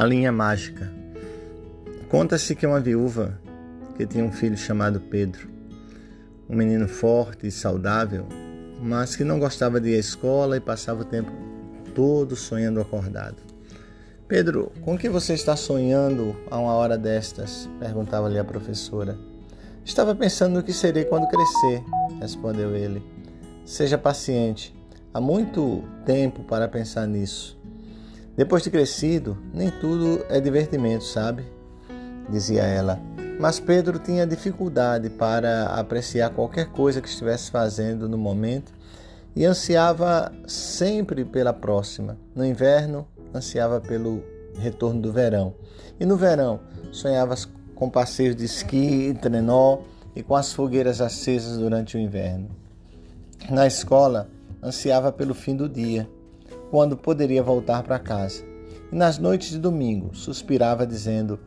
A linha mágica. Conta-se que uma viúva que tinha um filho chamado Pedro, um menino forte e saudável, mas que não gostava de ir à escola e passava o tempo todo sonhando acordado. Pedro, com que você está sonhando a uma hora destas? perguntava-lhe a professora. Estava pensando no que serei quando crescer, respondeu ele. Seja paciente. Há muito tempo para pensar nisso. Depois de crescido, nem tudo é divertimento, sabe? Dizia ela. Mas Pedro tinha dificuldade para apreciar qualquer coisa que estivesse fazendo no momento e ansiava sempre pela próxima. No inverno, ansiava pelo retorno do verão. E no verão, sonhava com passeios de esqui e trenó e com as fogueiras acesas durante o inverno. Na escola, ansiava pelo fim do dia quando poderia voltar para casa. E nas noites de domingo suspirava dizendo: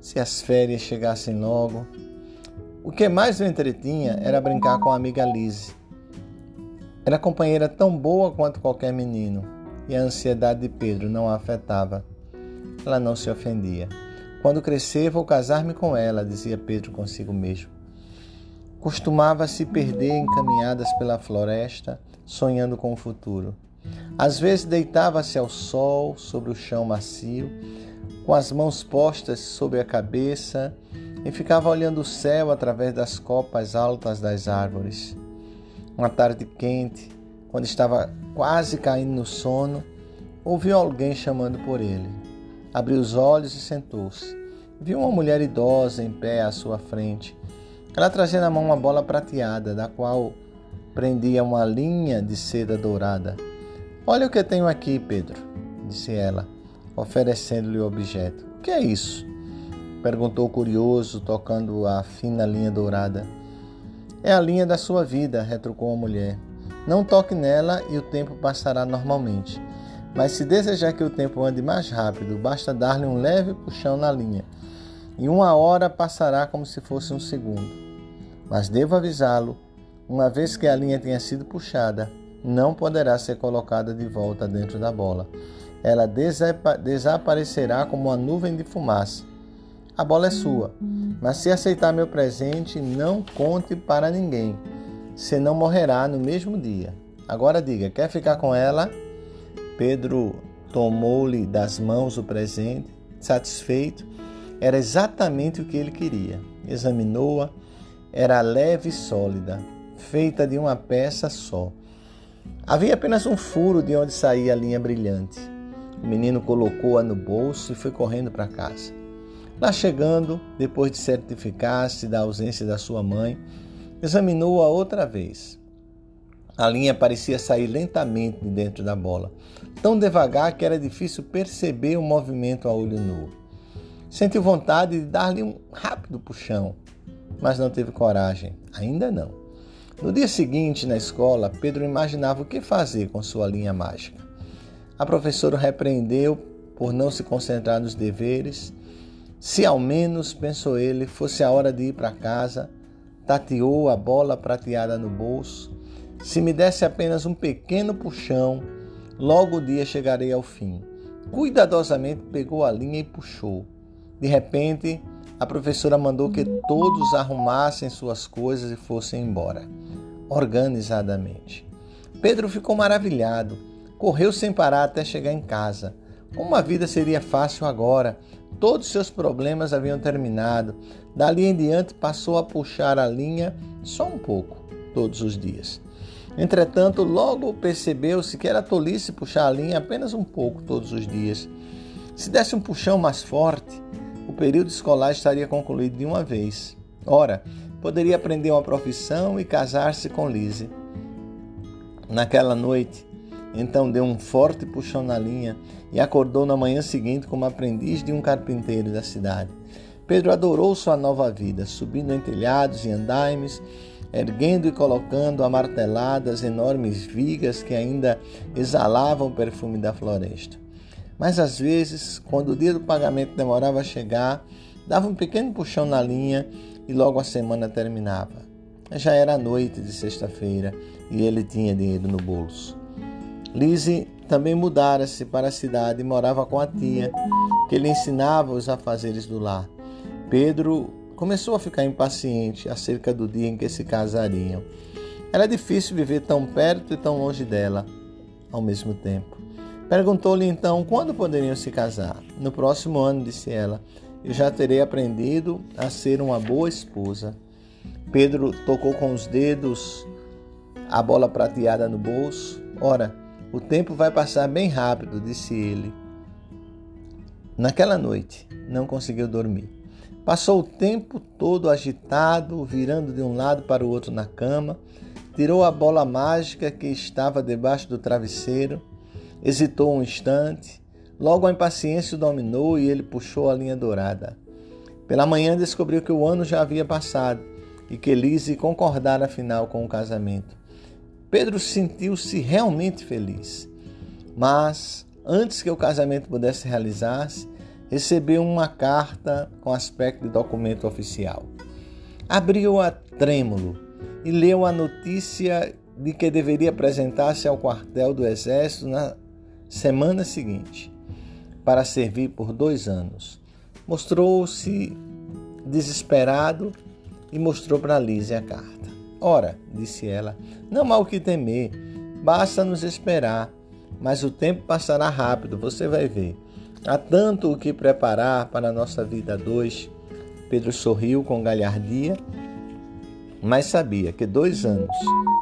se as férias chegassem logo. O que mais o entretinha era brincar com a amiga Lise. Era companheira tão boa quanto qualquer menino, e a ansiedade de Pedro não a afetava. Ela não se ofendia. Quando crescer, vou casar-me com ela, dizia Pedro consigo mesmo. Costumava se perder em caminhadas pela floresta, sonhando com o futuro. Às vezes deitava-se ao sol sobre o chão macio, com as mãos postas sobre a cabeça e ficava olhando o céu através das copas altas das árvores. Uma tarde quente, quando estava quase caindo no sono, ouviu alguém chamando por ele. Abriu os olhos e sentou-se. Viu uma mulher idosa em pé à sua frente. Ela trazia na mão uma bola prateada, da qual prendia uma linha de seda dourada. Olha o que tenho aqui, Pedro, disse ela, oferecendo-lhe o objeto. O que é isso? perguntou curioso, tocando a fina linha dourada. É a linha da sua vida, retrucou a mulher. Não toque nela e o tempo passará normalmente. Mas se desejar que o tempo ande mais rápido, basta dar-lhe um leve puxão na linha. E uma hora passará como se fosse um segundo. Mas devo avisá-lo, uma vez que a linha tenha sido puxada, não poderá ser colocada de volta dentro da bola. Ela desaparecerá como uma nuvem de fumaça. A bola é sua, mas se aceitar meu presente, não conte para ninguém, senão morrerá no mesmo dia. Agora diga, quer ficar com ela? Pedro tomou-lhe das mãos o presente, satisfeito. Era exatamente o que ele queria. Examinou-a, era leve e sólida, feita de uma peça só. Havia apenas um furo de onde saía a linha brilhante. O menino colocou-a no bolso e foi correndo para casa. Lá chegando, depois de certificar-se da ausência da sua mãe, examinou-a outra vez. A linha parecia sair lentamente de dentro da bola, tão devagar que era difícil perceber o movimento a olho nu. Sentiu vontade de dar-lhe um rápido puxão, mas não teve coragem, ainda não. No dia seguinte, na escola, Pedro imaginava o que fazer com sua linha mágica. A professora o repreendeu por não se concentrar nos deveres. Se ao menos, pensou ele, fosse a hora de ir para casa, tateou a bola prateada no bolso. Se me desse apenas um pequeno puxão, logo o dia chegarei ao fim. Cuidadosamente pegou a linha e puxou. De repente, a professora mandou que todos arrumassem suas coisas e fossem embora, organizadamente. Pedro ficou maravilhado. Correu sem parar até chegar em casa. Como a vida seria fácil agora. Todos seus problemas haviam terminado. Dali em diante passou a puxar a linha só um pouco, todos os dias. Entretanto, logo percebeu-se que era tolice puxar a linha apenas um pouco todos os dias. Se desse um puxão mais forte, o período escolar estaria concluído de uma vez. Ora, poderia aprender uma profissão e casar-se com Lise. Naquela noite, então deu um forte puxão na linha e acordou na manhã seguinte como aprendiz de um carpinteiro da cidade. Pedro adorou sua nova vida, subindo em telhados e andaimes, erguendo e colocando a marteladas enormes vigas que ainda exalavam o perfume da floresta. Mas às vezes, quando o dia do pagamento demorava a chegar, dava um pequeno puxão na linha e logo a semana terminava. Já era noite de sexta-feira e ele tinha dinheiro no bolso. Lise também mudara-se para a cidade e morava com a tia, que lhe ensinava os afazeres do lar. Pedro começou a ficar impaciente acerca do dia em que se casariam. Era difícil viver tão perto e tão longe dela ao mesmo tempo. Perguntou-lhe então quando poderiam se casar. No próximo ano, disse ela, eu já terei aprendido a ser uma boa esposa. Pedro tocou com os dedos a bola prateada no bolso. Ora, o tempo vai passar bem rápido, disse ele. Naquela noite, não conseguiu dormir. Passou o tempo todo agitado, virando de um lado para o outro na cama, tirou a bola mágica que estava debaixo do travesseiro, hesitou um instante, logo a impaciência o dominou e ele puxou a linha dourada. Pela manhã descobriu que o ano já havia passado e que Lise concordara afinal com o casamento. Pedro sentiu-se realmente feliz, mas antes que o casamento pudesse realizar-se, recebeu uma carta com aspecto de documento oficial. Abriu-a trêmulo e leu a notícia de que deveria apresentar-se ao quartel do Exército na semana seguinte, para servir por dois anos. Mostrou-se desesperado e mostrou para Lise a carta. Ora, disse ela, não há o que temer, basta nos esperar, mas o tempo passará rápido, você vai ver. Há tanto o que preparar para a nossa vida a dois. Pedro sorriu com galhardia mas sabia que dois anos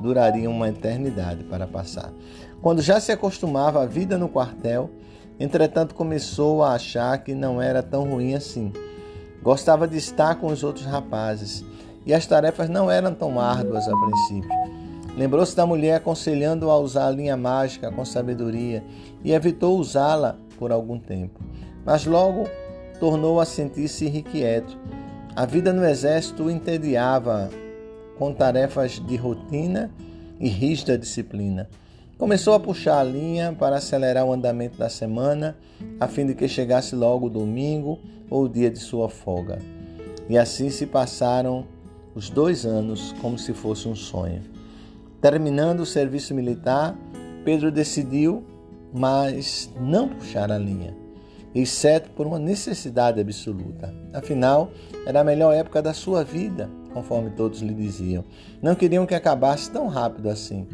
durariam uma eternidade para passar. Quando já se acostumava à vida no quartel, entretanto começou a achar que não era tão ruim assim. Gostava de estar com os outros rapazes e as tarefas não eram tão árduas a princípio. Lembrou-se da mulher aconselhando-o a usar a linha mágica com sabedoria e evitou usá-la por algum tempo. Mas logo tornou a sentir-se irrequieto. A vida no exército entediava com tarefas de rotina e rígida disciplina. Começou a puxar a linha para acelerar o andamento da semana, a fim de que chegasse logo o domingo ou o dia de sua folga. E assim se passaram os dois anos como se fosse um sonho. Terminando o serviço militar, Pedro decidiu, mas não puxar a linha, exceto por uma necessidade absoluta. Afinal, era a melhor época da sua vida conforme todos lhe diziam. Não queriam que acabasse tão rápido assim.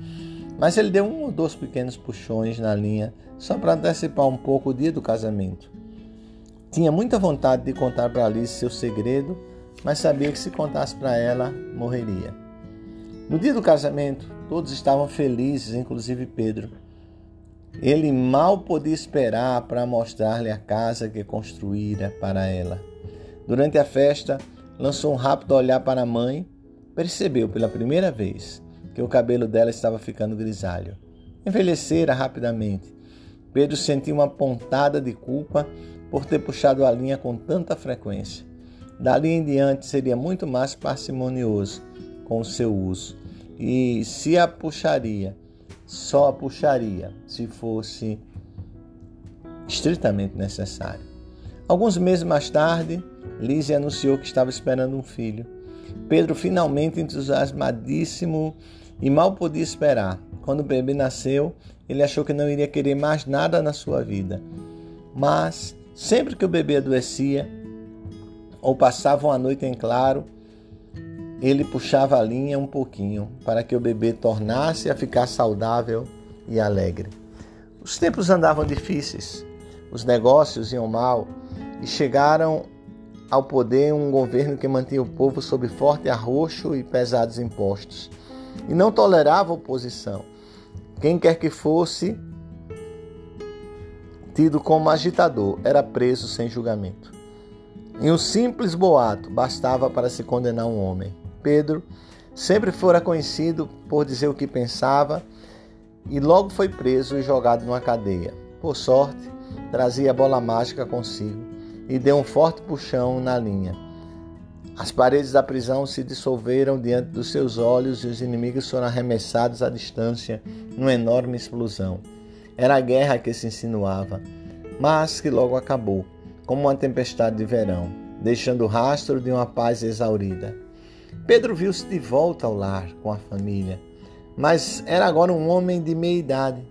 Mas ele deu um ou dois pequenos puxões na linha, só para antecipar um pouco o dia do casamento. Tinha muita vontade de contar para Alice seu segredo, mas sabia que se contasse para ela, morreria. No dia do casamento, todos estavam felizes, inclusive Pedro. Ele mal podia esperar para mostrar-lhe a casa que construíra para ela. Durante a festa, lançou um rápido olhar para a mãe, percebeu pela primeira vez que o cabelo dela estava ficando grisalho. Envelhecera rapidamente. Pedro sentiu uma pontada de culpa por ter puxado a linha com tanta frequência. Dali em diante seria muito mais parcimonioso com o seu uso. E se a puxaria, só a puxaria se fosse estritamente necessário. Alguns meses mais tarde, Lise anunciou que estava esperando um filho. Pedro, finalmente entusiasmadíssimo e mal podia esperar. Quando o bebê nasceu, ele achou que não iria querer mais nada na sua vida. Mas, sempre que o bebê adoecia ou passava uma noite em claro, ele puxava a linha um pouquinho para que o bebê tornasse a ficar saudável e alegre. Os tempos andavam difíceis, os negócios iam mal e chegaram ao poder um governo que mantinha o povo sob forte arroxo e pesados impostos, e não tolerava oposição. Quem quer que fosse tido como agitador era preso sem julgamento. Em um simples boato bastava para se condenar um homem. Pedro sempre fora conhecido por dizer o que pensava e logo foi preso e jogado numa cadeia. Por sorte, trazia a bola mágica consigo e deu um forte puxão na linha. As paredes da prisão se dissolveram diante dos seus olhos e os inimigos foram arremessados à distância numa enorme explosão. Era a guerra que se insinuava, mas que logo acabou, como uma tempestade de verão, deixando o rastro de uma paz exaurida. Pedro viu-se de volta ao lar com a família, mas era agora um homem de meia idade.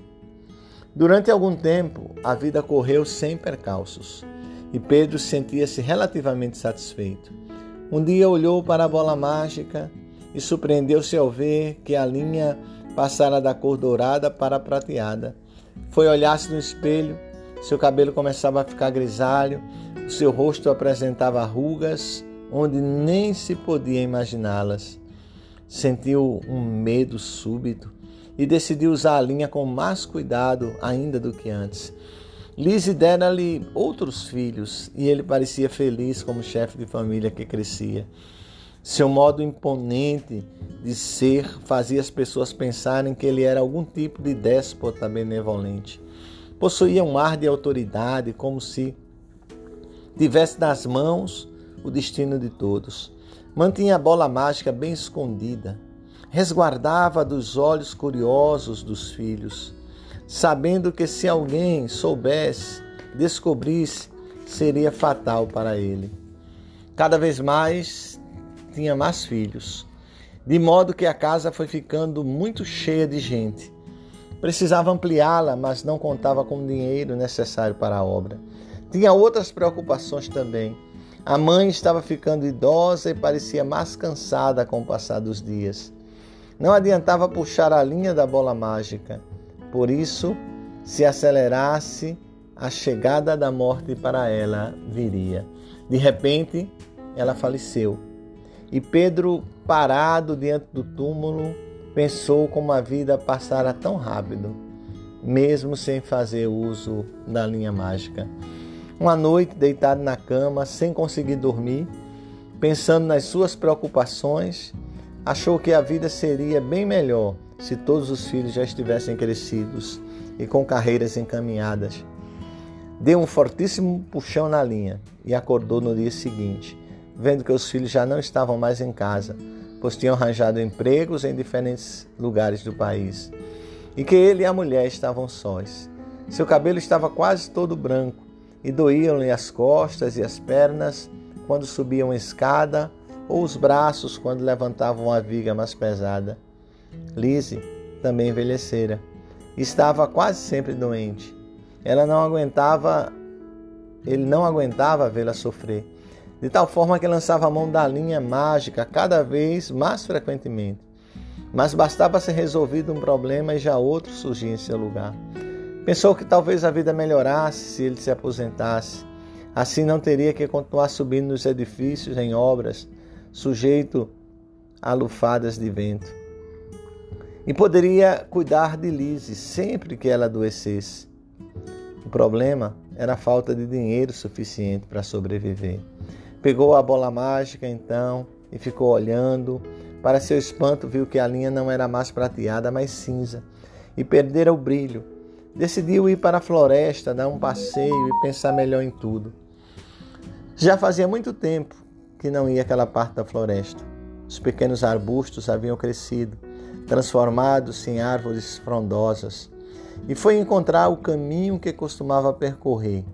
Durante algum tempo, a vida correu sem percalços e Pedro sentia-se relativamente satisfeito. Um dia olhou para a bola mágica e surpreendeu-se ao ver que a linha passara da cor dourada para a prateada. Foi olhar-se no espelho, seu cabelo começava a ficar grisalho, seu rosto apresentava rugas onde nem se podia imaginá-las. Sentiu um medo súbito e decidiu usar a linha com mais cuidado ainda do que antes. Lise dera-lhe outros filhos e ele parecia feliz como chefe de família que crescia. Seu modo imponente de ser fazia as pessoas pensarem que ele era algum tipo de déspota benevolente. Possuía um ar de autoridade, como se tivesse nas mãos o destino de todos. Mantinha a bola mágica bem escondida, resguardava dos olhos curiosos dos filhos sabendo que se alguém soubesse, descobrisse, seria fatal para ele. Cada vez mais tinha mais filhos, de modo que a casa foi ficando muito cheia de gente. Precisava ampliá-la, mas não contava com o dinheiro necessário para a obra. Tinha outras preocupações também. A mãe estava ficando idosa e parecia mais cansada com o passar dos dias. Não adiantava puxar a linha da bola mágica. Por isso, se acelerasse, a chegada da morte para ela viria. De repente, ela faleceu. E Pedro, parado diante do túmulo, pensou como a vida passara tão rápido, mesmo sem fazer uso da linha mágica. Uma noite, deitado na cama, sem conseguir dormir, pensando nas suas preocupações, achou que a vida seria bem melhor se todos os filhos já estivessem crescidos e com carreiras encaminhadas. Deu um fortíssimo puxão na linha e acordou no dia seguinte, vendo que os filhos já não estavam mais em casa, pois tinham arranjado empregos em diferentes lugares do país, e que ele e a mulher estavam sós. Seu cabelo estava quase todo branco e doíam-lhe as costas e as pernas quando subiam a escada ou os braços quando levantavam a viga mais pesada. Lise também envelhecera. Estava quase sempre doente. Ela não aguentava, ele não aguentava vê-la sofrer, de tal forma que lançava a mão da linha mágica cada vez mais frequentemente. Mas bastava ser resolvido um problema e já outro surgia em seu lugar. Pensou que talvez a vida melhorasse se ele se aposentasse. Assim não teria que continuar subindo nos edifícios em obras, sujeito a lufadas de vento e poderia cuidar de Lise sempre que ela adoecesse. O problema era a falta de dinheiro suficiente para sobreviver. Pegou a bola mágica então e ficou olhando. Para seu espanto, viu que a linha não era mais prateada, mas cinza, e perdera o brilho. Decidiu ir para a floresta, dar um passeio e pensar melhor em tudo. Já fazia muito tempo que não ia àquela parte da floresta. Os pequenos arbustos haviam crescido transformados em árvores frondosas, e foi encontrar o caminho que costumava percorrer.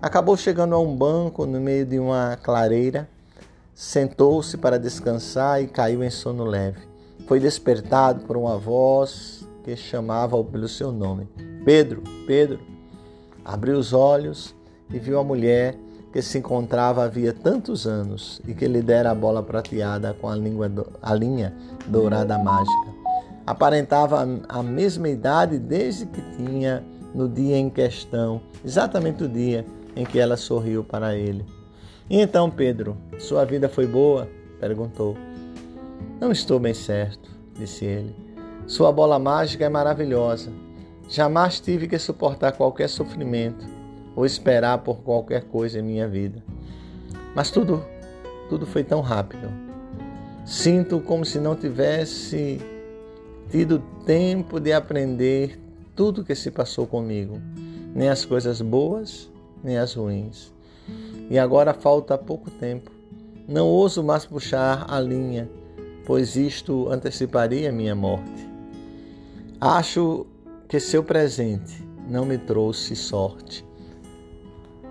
Acabou chegando a um banco no meio de uma clareira, sentou-se para descansar e caiu em sono leve. Foi despertado por uma voz que chamava-o pelo seu nome: Pedro, Pedro. Abriu os olhos e viu a mulher que se encontrava havia tantos anos e que lhe dera a bola prateada com a, língua, a linha dourada mágica aparentava a mesma idade desde que tinha no dia em questão, exatamente o dia em que ela sorriu para ele. E então, Pedro, sua vida foi boa? perguntou. Não estou bem certo, disse ele. Sua bola mágica é maravilhosa. Jamais tive que suportar qualquer sofrimento ou esperar por qualquer coisa em minha vida. Mas tudo, tudo foi tão rápido. Sinto como se não tivesse tido tempo de aprender tudo que se passou comigo, nem as coisas boas, nem as ruins. E agora falta pouco tempo. Não ouso mais puxar a linha, pois isto anteciparia minha morte. Acho que seu presente não me trouxe sorte.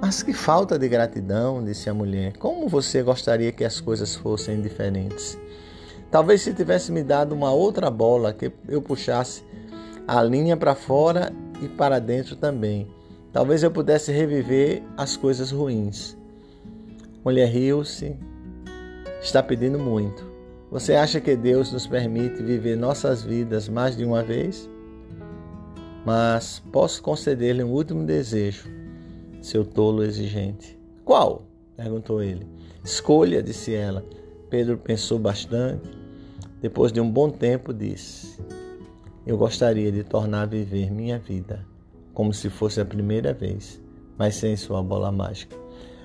Mas que falta de gratidão, disse a mulher. Como você gostaria que as coisas fossem diferentes? Talvez se tivesse me dado uma outra bola que eu puxasse a linha para fora e para dentro também. Talvez eu pudesse reviver as coisas ruins. Mulher riu-se, está pedindo muito. Você acha que Deus nos permite viver nossas vidas mais de uma vez? Mas posso conceder-lhe um último desejo, seu tolo exigente. Qual? perguntou ele. Escolha, disse ela. Pedro pensou bastante. Depois de um bom tempo, disse: Eu gostaria de tornar a viver minha vida como se fosse a primeira vez, mas sem sua bola mágica.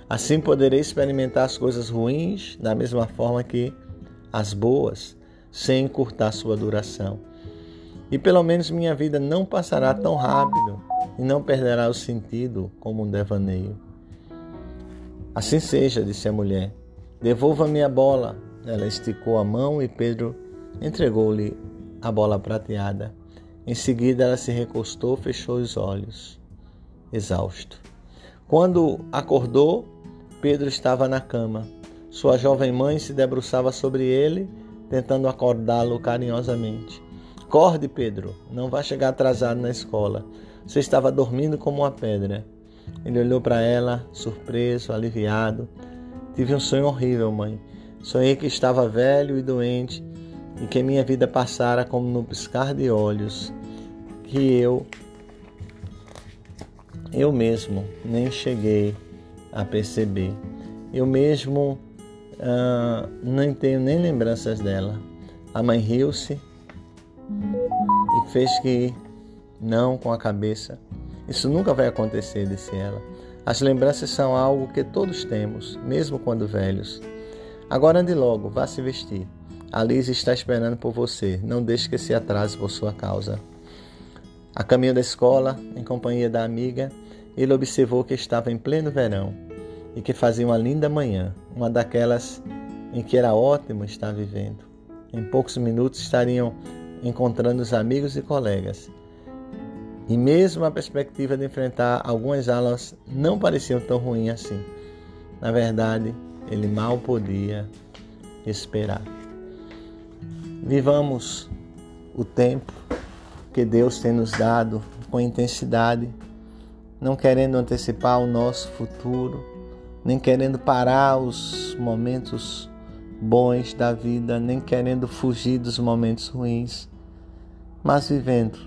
Assim poderei experimentar as coisas ruins da mesma forma que as boas, sem encurtar sua duração. E pelo menos minha vida não passará tão rápido e não perderá o sentido como um devaneio. Assim seja, disse a mulher. Devolva-me a bola. Ela esticou a mão e Pedro entregou-lhe a bola prateada. Em seguida, ela se recostou, fechou os olhos, exausto. Quando acordou, Pedro estava na cama. Sua jovem mãe se debruçava sobre ele, tentando acordá-lo carinhosamente. Acorde, Pedro, não vá chegar atrasado na escola. Você estava dormindo como uma pedra. Ele olhou para ela, surpreso, aliviado. Tive um sonho horrível, mãe. Sonhei que estava velho e doente e que minha vida passara como no piscar de olhos, que eu eu mesmo nem cheguei a perceber. Eu mesmo uh, não tenho nem lembranças dela. A mãe riu-se e fez que não com a cabeça. Isso nunca vai acontecer, disse ela. As lembranças são algo que todos temos, mesmo quando velhos. Agora ande logo, vá se vestir. A Liz está esperando por você. Não deixe que se atrase por sua causa. A caminho da escola, em companhia da amiga, ele observou que estava em pleno verão e que fazia uma linda manhã, uma daquelas em que era ótimo estar vivendo. Em poucos minutos estariam encontrando os amigos e colegas. E mesmo a perspectiva de enfrentar algumas aulas não parecia tão ruim assim. Na verdade, ele mal podia esperar. Vivamos o tempo que Deus tem nos dado com intensidade, não querendo antecipar o nosso futuro, nem querendo parar os momentos bons da vida, nem querendo fugir dos momentos ruins, mas vivendo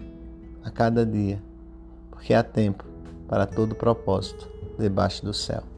a cada dia, porque há tempo para todo propósito debaixo do céu.